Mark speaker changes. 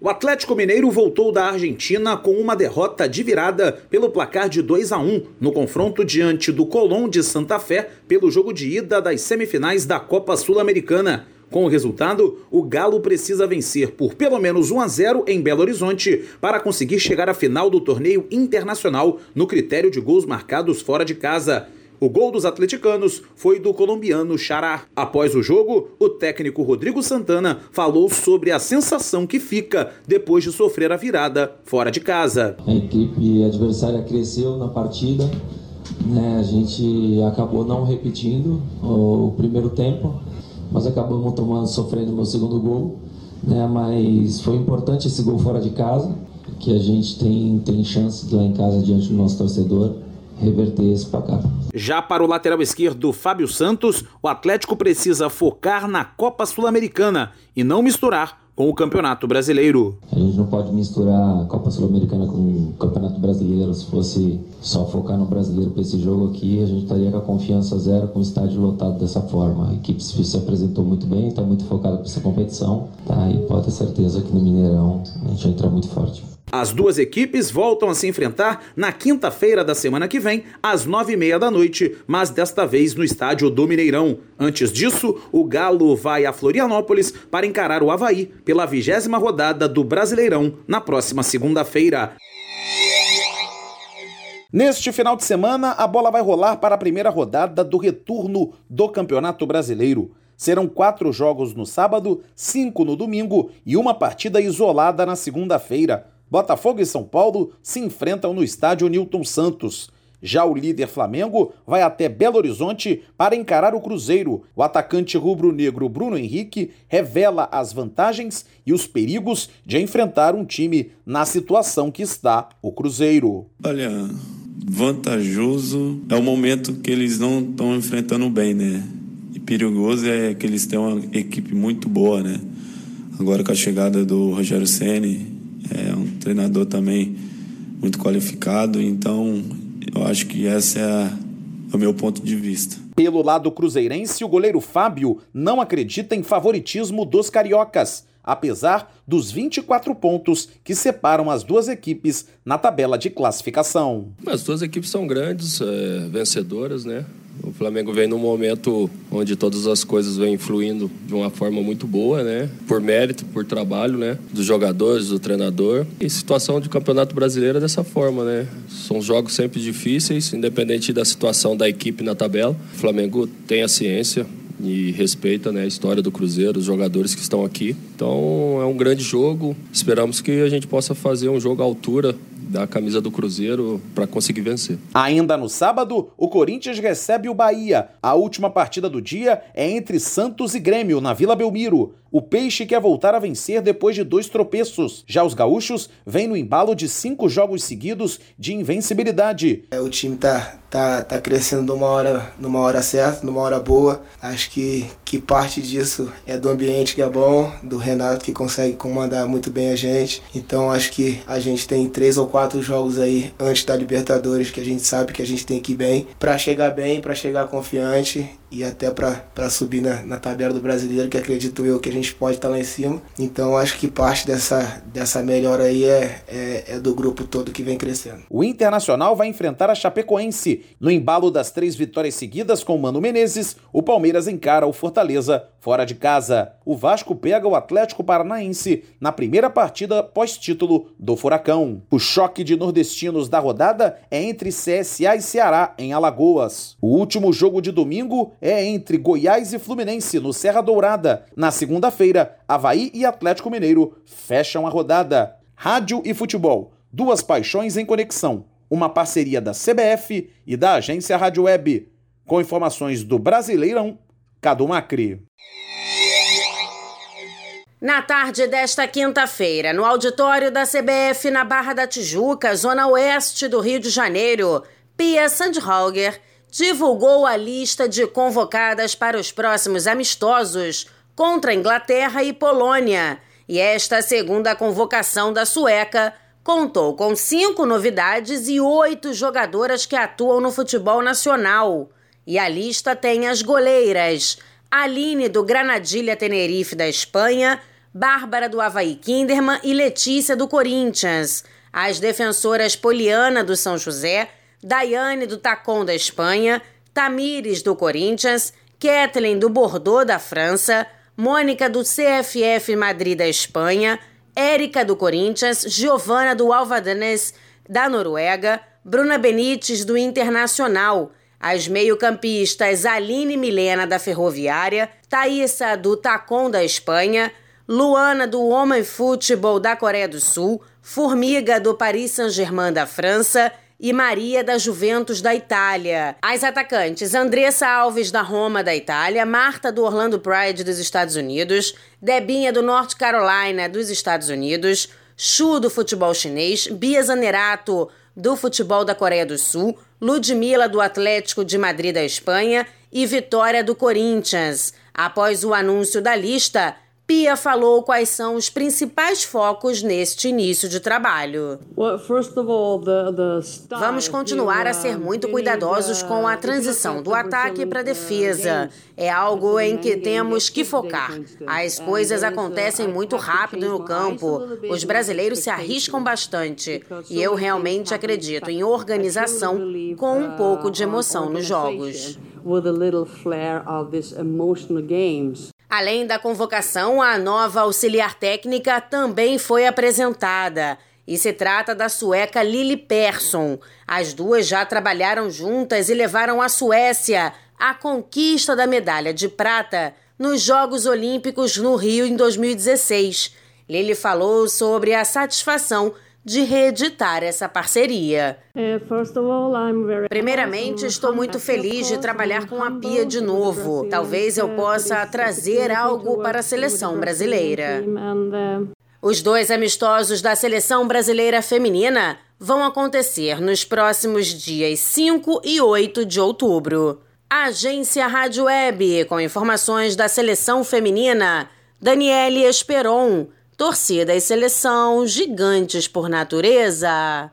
Speaker 1: O Atlético Mineiro voltou da Argentina com uma derrota de virada pelo placar de 2 a 1 no confronto diante do Colón de Santa Fé pelo jogo de ida das semifinais da Copa Sul-Americana. Com o resultado, o Galo precisa vencer por pelo menos 1 a 0 em Belo Horizonte para conseguir chegar à final do torneio internacional no critério de gols marcados fora de casa. O gol dos atleticanos foi do colombiano Xará. Após o jogo, o técnico Rodrigo Santana falou sobre a sensação que fica depois de sofrer a virada fora de casa.
Speaker 2: A equipe adversária cresceu na partida, né? a gente acabou não repetindo o primeiro tempo, mas acabamos tomando, sofrendo meu segundo gol. Né? Mas foi importante esse gol fora de casa, que a gente tem, tem chance lá em casa diante do nosso torcedor reverter esse placar.
Speaker 1: Já para o lateral esquerdo Fábio Santos, o Atlético precisa focar na Copa Sul-Americana e não misturar com o Campeonato Brasileiro.
Speaker 2: A gente não pode misturar a Copa Sul-Americana com o Campeonato Brasileiro. Se fosse só focar no brasileiro para esse jogo aqui, a gente estaria com a confiança zero com o estádio lotado dessa forma. A equipe se apresentou muito bem, está muito focada para essa competição, tá? E pode ter certeza que no Mineirão a gente vai entrar muito forte.
Speaker 1: As duas equipes voltam a se enfrentar na quinta-feira da semana que vem, às nove e meia da noite, mas desta vez no estádio do Mineirão. Antes disso, o Galo vai a Florianópolis para encarar o Havaí pela vigésima rodada do Brasileirão na próxima segunda-feira. Neste final de semana, a bola vai rolar para a primeira rodada do retorno do Campeonato Brasileiro. Serão quatro jogos no sábado, cinco no domingo e uma partida isolada na segunda-feira. Botafogo e São Paulo se enfrentam no estádio Newton Santos. Já o líder Flamengo vai até Belo Horizonte para encarar o Cruzeiro. O atacante rubro-negro Bruno Henrique revela as vantagens e os perigos de enfrentar um time na situação que está o Cruzeiro.
Speaker 3: Olha, vantajoso é o momento que eles não estão enfrentando bem, né? E perigoso é que eles têm uma equipe muito boa, né? Agora com a chegada do Rogério Ceni é um treinador também muito qualificado, então eu acho que esse é, é o meu ponto de vista.
Speaker 1: Pelo lado cruzeirense, o goleiro Fábio não acredita em favoritismo dos cariocas, apesar dos 24 pontos que separam as duas equipes na tabela de classificação.
Speaker 4: As duas equipes são grandes, é, vencedoras, né? O Flamengo vem num momento onde todas as coisas vêm fluindo de uma forma muito boa, né? Por mérito, por trabalho, né? Dos jogadores, do treinador. E situação de campeonato brasileiro é dessa forma, né? São jogos sempre difíceis, independente da situação da equipe na tabela. O Flamengo tem a ciência, e respeita né, a história do Cruzeiro, os jogadores que estão aqui. Então é um grande jogo. Esperamos que a gente possa fazer um jogo à altura da camisa do Cruzeiro para conseguir vencer.
Speaker 1: Ainda no sábado, o Corinthians recebe o Bahia. A última partida do dia é entre Santos e Grêmio, na Vila Belmiro. O Peixe quer voltar a vencer depois de dois tropeços. Já os gaúchos vêm no embalo de cinco jogos seguidos de invencibilidade.
Speaker 5: É, o time tá, tá, tá crescendo numa hora, numa hora certa, numa hora boa. Acho que, que parte disso é do ambiente que é bom, do Renato que consegue comandar muito bem a gente. Então acho que a gente tem três ou quatro jogos aí antes da Libertadores que a gente sabe que a gente tem que ir bem para chegar bem, para chegar confiante e até para subir na, na tabela do brasileiro, que acredito eu que a gente pode estar tá lá em cima. Então acho que parte dessa, dessa melhora aí é, é, é, do grupo todo que vem crescendo.
Speaker 1: O Internacional vai enfrentar a Chapecoense. No embalo das três vitórias seguidas com Mano Menezes, o Palmeiras encara o Fortaleza fora de casa. O Vasco pega o Atlético Paranaense na primeira partida pós-título do Furacão. O choque de nordestinos da rodada é entre CSA e Ceará, em Alagoas. O último jogo de domingo é entre Goiás e Fluminense, no Serra Dourada. Na segunda-feira, Havaí e Atlético Mineiro fecham a rodada. Rádio e futebol, duas paixões em conexão. Uma parceria da CBF e da agência Rádio Web. Com informações do Brasileirão, Cadu Macri.
Speaker 6: Na tarde desta quinta-feira, no auditório da CBF na Barra da Tijuca, zona oeste do Rio de Janeiro, Pia Sandhauger divulgou a lista de convocadas para os próximos amistosos contra Inglaterra e Polônia. E esta segunda convocação da sueca contou com cinco novidades e oito jogadoras que atuam no futebol nacional. E a lista tem as goleiras: Aline do Granadilha Tenerife da Espanha, Bárbara do Havaí Kinderman e Letícia do Corinthians. As defensoras Poliana do São José, Daiane do Tacon da Espanha, Tamires do Corinthians, Kathleen do Bordeaux da França, Mônica do CFF Madrid da Espanha, Érica do Corinthians, Giovana do Alvadanês da Noruega, Bruna Benites do Internacional, as meio-campistas Aline Milena da Ferroviária, Thaísa do Tacon da Espanha, Luana do Homem Futebol da Coreia do Sul, Formiga do Paris Saint-Germain da França e Maria da Juventus da Itália. As atacantes Andressa Alves da Roma da Itália, Marta do Orlando Pride dos Estados Unidos, Debinha do North Carolina dos Estados Unidos, Chu do futebol chinês, Bia Zanerato do futebol da Coreia do Sul, Ludmila do Atlético de Madrid da Espanha e Vitória do Corinthians. Após o anúncio da lista, Pia falou quais são os principais focos neste início de trabalho. Vamos continuar a ser muito cuidadosos com a transição do ataque para a defesa. É algo em que temos que focar. As coisas acontecem muito rápido no campo. Os brasileiros se arriscam bastante. E eu realmente acredito em organização com um pouco de emoção nos jogos. Além da convocação, a nova auxiliar técnica também foi apresentada. E se trata da sueca Lili Persson. As duas já trabalharam juntas e levaram a Suécia à conquista da medalha de prata nos Jogos Olímpicos no Rio em 2016. Lili falou sobre a satisfação de reeditar essa parceria. É, Primeiramente, estou muito feliz de trabalhar com a Pia de novo. Talvez eu possa trazer algo para a seleção brasileira. Uh, Os dois amistosos da seleção brasileira feminina vão acontecer nos próximos dias 5 e 8 de outubro. Agência Rádio Web, com informações da seleção feminina, Daniele Esperon. Torcida e seleção gigantes por natureza.